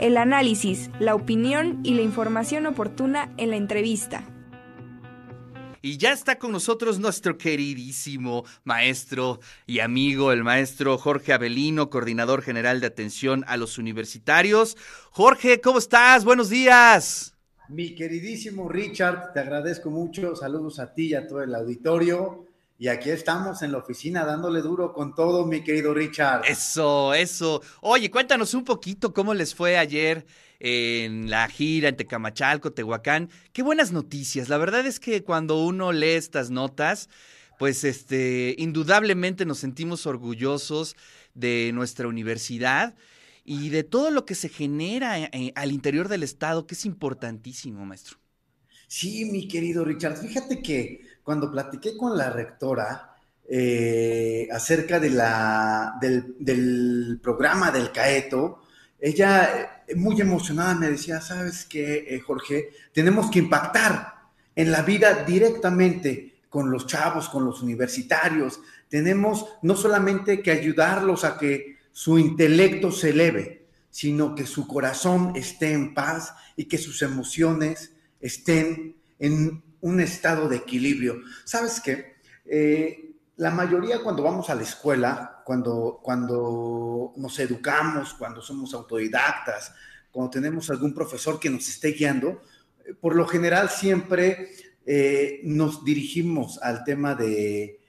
El análisis, la opinión y la información oportuna en la entrevista. Y ya está con nosotros nuestro queridísimo maestro y amigo, el maestro Jorge Avelino, coordinador general de atención a los universitarios. Jorge, ¿cómo estás? Buenos días. Mi queridísimo Richard, te agradezco mucho. Saludos a ti y a todo el auditorio. Y aquí estamos en la oficina dándole duro con todo, mi querido Richard. Eso, eso. Oye, cuéntanos un poquito cómo les fue ayer en la gira en Tecamachalco, Tehuacán. Qué buenas noticias. La verdad es que cuando uno lee estas notas, pues este, indudablemente nos sentimos orgullosos de nuestra universidad y de todo lo que se genera eh, al interior del Estado, que es importantísimo, maestro. Sí, mi querido Richard, fíjate que cuando platiqué con la rectora eh, acerca de la, del, programa del CAETO, ella eh, muy emocionada me decía, ¿sabes qué, eh, Jorge? Tenemos que impactar en la vida directamente con los chavos, con los universitarios. Tenemos no solamente que ayudarlos a que su intelecto se eleve, sino que su corazón esté en paz y que sus emociones estén en un estado de equilibrio. ¿Sabes qué? Eh, la mayoría cuando vamos a la escuela, cuando, cuando nos educamos, cuando somos autodidactas, cuando tenemos algún profesor que nos esté guiando, eh, por lo general siempre eh, nos dirigimos al tema de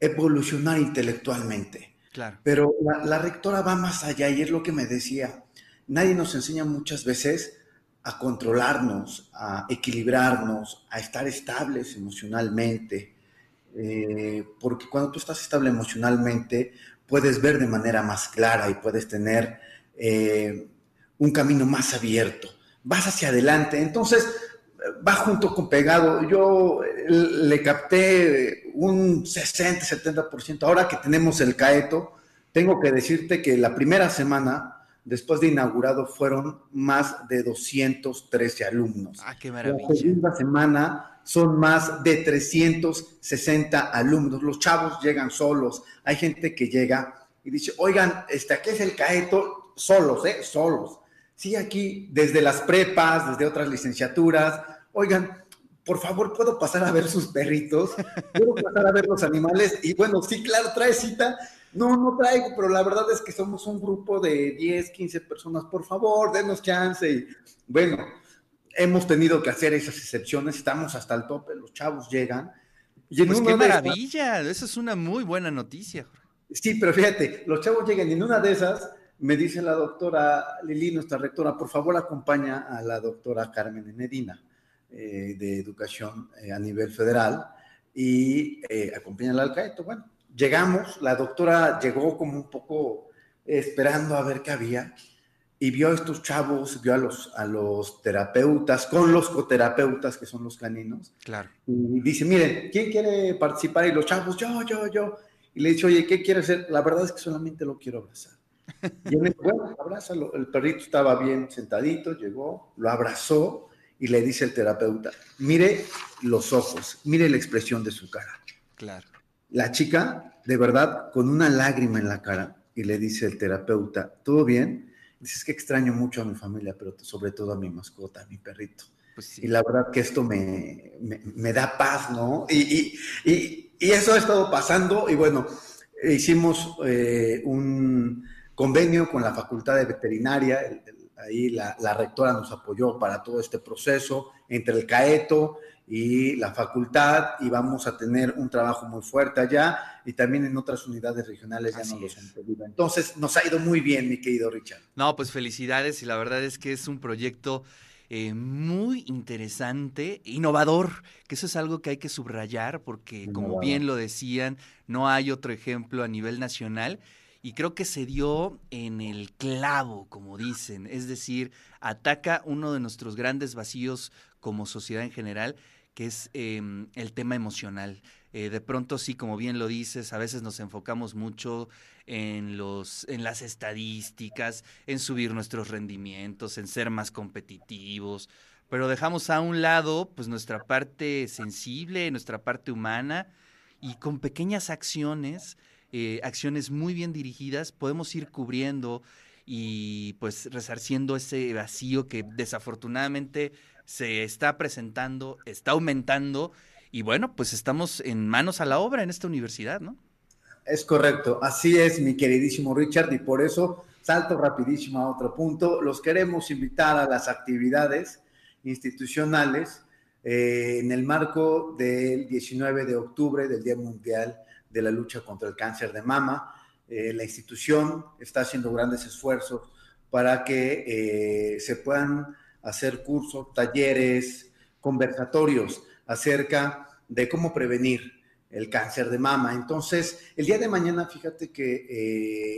evolucionar intelectualmente. Claro. Pero la, la rectora va más allá y es lo que me decía. Nadie nos enseña muchas veces a controlarnos, a equilibrarnos, a estar estables emocionalmente. Eh, porque cuando tú estás estable emocionalmente, puedes ver de manera más clara y puedes tener eh, un camino más abierto. Vas hacia adelante. Entonces, va junto con pegado. Yo eh, le capté un 60-70%. Ahora que tenemos el CAETO, tengo que decirte que la primera semana después de inaugurado fueron más de 213 alumnos. Ah, qué maravilla. La segunda semana son más de 360 alumnos. Los chavos llegan solos. Hay gente que llega y dice, oigan, este, aquí es el Caeto, solos, ¿eh? Solos. Sí, aquí, desde las prepas, desde otras licenciaturas. Oigan, por favor, ¿puedo pasar a ver sus perritos? ¿Puedo pasar a ver los animales? Y bueno, sí, claro, trae cita. No, no traigo, pero la verdad es que somos un grupo de 10, 15 personas. Por favor, denos chance. Y bueno, hemos tenido que hacer esas excepciones. Estamos hasta el tope, los chavos llegan. Y pues qué maravilla, esa es una muy buena noticia. Sí, pero fíjate, los chavos llegan y en una de esas me dice la doctora Lili, nuestra rectora, por favor acompaña a la doctora Carmen Medina eh, de Educación eh, a nivel federal y eh, acompaña al alcaeto. Bueno, llegamos, la doctora llegó como un poco esperando a ver qué había y vio a estos chavos, vio a los, a los terapeutas, con los coterapeutas, que son los caninos. Claro. Y dice, miren, ¿quién quiere participar? Y los chavos, yo, yo, yo. Y le dice, oye, ¿qué quiere hacer? La verdad es que solamente lo quiero abrazar. Y él me dijo, bueno, abrázalo. El perrito estaba bien sentadito, llegó, lo abrazó y le dice el terapeuta, mire los ojos, mire la expresión de su cara. Claro. La chica, de verdad, con una lágrima en la cara, y le dice el terapeuta, ¿todo bien? Dice, es que extraño mucho a mi familia, pero sobre todo a mi mascota, a mi perrito. Pues y la verdad que esto me, me, da paz, ¿no? Y, y, y, eso ha estado pasando, y bueno, hicimos eh, un convenio con la Facultad de Veterinaria, ahí la, la, rectora nos apoyó para todo este proceso, entre el CAETO, y la facultad y vamos a tener un trabajo muy fuerte allá y también en otras unidades regionales ya no los han. Entonces nos ha ido muy bien, mi querido Richard. No, pues felicidades y la verdad es que es un proyecto eh, muy interesante, innovador, que eso es algo que hay que subrayar porque como bien lo decían, no hay otro ejemplo a nivel nacional y creo que se dio en el clavo, como dicen, es decir, ataca uno de nuestros grandes vacíos como sociedad en general, que es em, el tema emocional. Eh, de pronto sí, como bien lo dices, a veces nos enfocamos mucho en, los, en las estadísticas, en subir nuestros rendimientos, en ser más competitivos, pero dejamos a un lado pues nuestra parte sensible, nuestra parte humana y con pequeñas acciones, eh, acciones muy bien dirigidas, podemos ir cubriendo y pues resarciendo ese vacío que desafortunadamente se está presentando, está aumentando y bueno, pues estamos en manos a la obra en esta universidad, ¿no? Es correcto, así es, mi queridísimo Richard, y por eso salto rapidísimo a otro punto. Los queremos invitar a las actividades institucionales eh, en el marco del 19 de octubre, del Día Mundial de la Lucha contra el Cáncer de Mama. Eh, la institución está haciendo grandes esfuerzos para que eh, se puedan hacer cursos, talleres, conversatorios acerca de cómo prevenir el cáncer de mama. Entonces, el día de mañana, fíjate que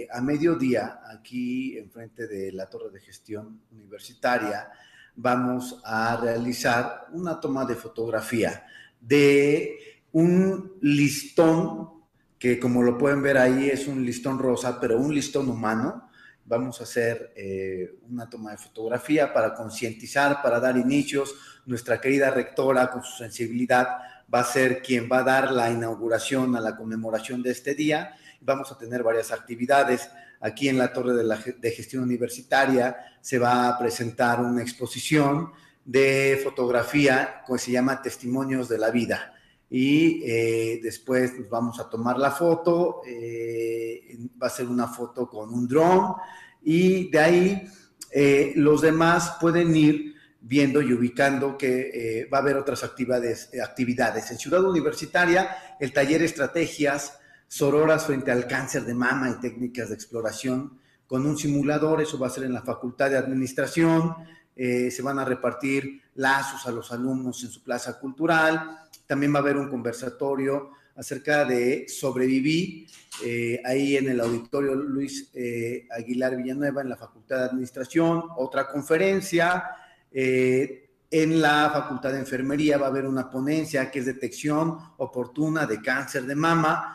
eh, a mediodía, aquí enfrente de la Torre de Gestión Universitaria, vamos a realizar una toma de fotografía de un listón que como lo pueden ver ahí es un listón rosa, pero un listón humano. Vamos a hacer eh, una toma de fotografía para concientizar, para dar inicios. Nuestra querida rectora, con su sensibilidad, va a ser quien va a dar la inauguración a la conmemoración de este día. Vamos a tener varias actividades. Aquí en la Torre de, la, de Gestión Universitaria se va a presentar una exposición de fotografía que se llama Testimonios de la Vida y eh, después vamos a tomar la foto, eh, va a ser una foto con un dron y de ahí eh, los demás pueden ir viendo y ubicando que va a haber otras actividades, actividades. En Ciudad Universitaria, el taller Estrategias Sororas frente al cáncer de mama y técnicas de exploración con un simulador, eso va a ser en la Facultad de Administración, se van a repartir lazos a los alumnos en su plaza cultural, también va a haber un conversatorio acerca de sobrevivir eh, ahí en el auditorio Luis eh, Aguilar Villanueva en la Facultad de Administración, otra conferencia. Eh, en la Facultad de Enfermería va a haber una ponencia que es detección oportuna de cáncer de mama,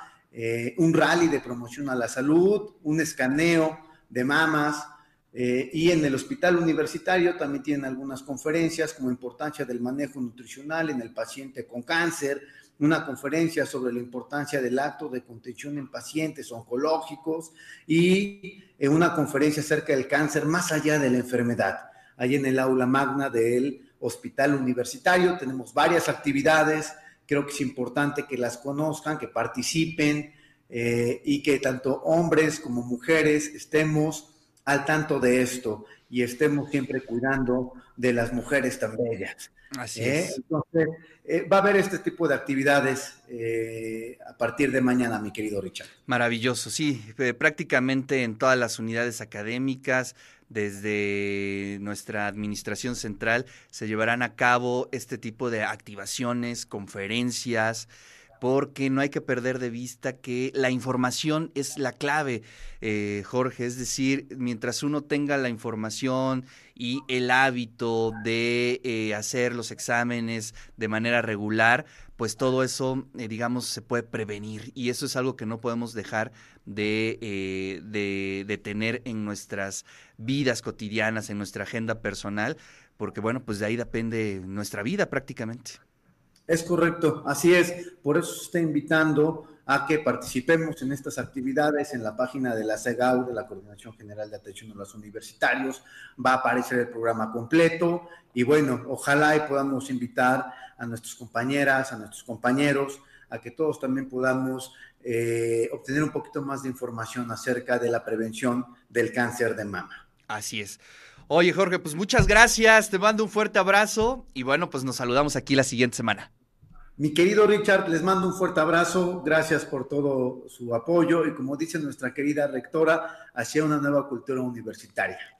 un rally de promoción a la salud, un escaneo de mamas, eh, y en el hospital universitario también tienen algunas conferencias como importancia del manejo nutricional en el paciente con cáncer, una conferencia sobre la importancia del acto de contención en pacientes oncológicos y eh, una conferencia acerca del cáncer más allá de la enfermedad. Ahí en el aula magna del hospital universitario tenemos varias actividades, creo que es importante que las conozcan, que participen eh, y que tanto hombres como mujeres estemos al tanto de esto y estemos siempre cuidando de las mujeres tan bellas. Así ¿Eh? es. Entonces, eh, va a haber este tipo de actividades eh, a partir de mañana, mi querido Richard. Maravilloso, sí, prácticamente en todas las unidades académicas, desde nuestra administración central, se llevarán a cabo este tipo de activaciones, conferencias, porque no hay que perder de vista que la información es la clave, eh, Jorge. Es decir, mientras uno tenga la información y el hábito de eh, hacer los exámenes de manera regular, pues todo eso, eh, digamos, se puede prevenir. Y eso es algo que no podemos dejar de, de, de tener en nuestras vidas cotidianas, en nuestra agenda personal, porque bueno, pues de ahí depende nuestra vida prácticamente. Es correcto, así es. Por eso se está invitando a que participemos en estas actividades en la página de la CEGAU, de la Coordinación General de Atención a los Universitarios. Va a aparecer el programa completo y bueno, ojalá y podamos invitar a nuestras compañeras, a nuestros compañeros, a que todos también podamos eh, obtener un poquito más de información acerca de la prevención del cáncer de mama. Así es. Oye, Jorge, pues muchas gracias, te mando un fuerte abrazo y bueno, pues nos saludamos aquí la siguiente semana. Mi querido Richard, les mando un fuerte abrazo, gracias por todo su apoyo y como dice nuestra querida rectora, hacia una nueva cultura universitaria.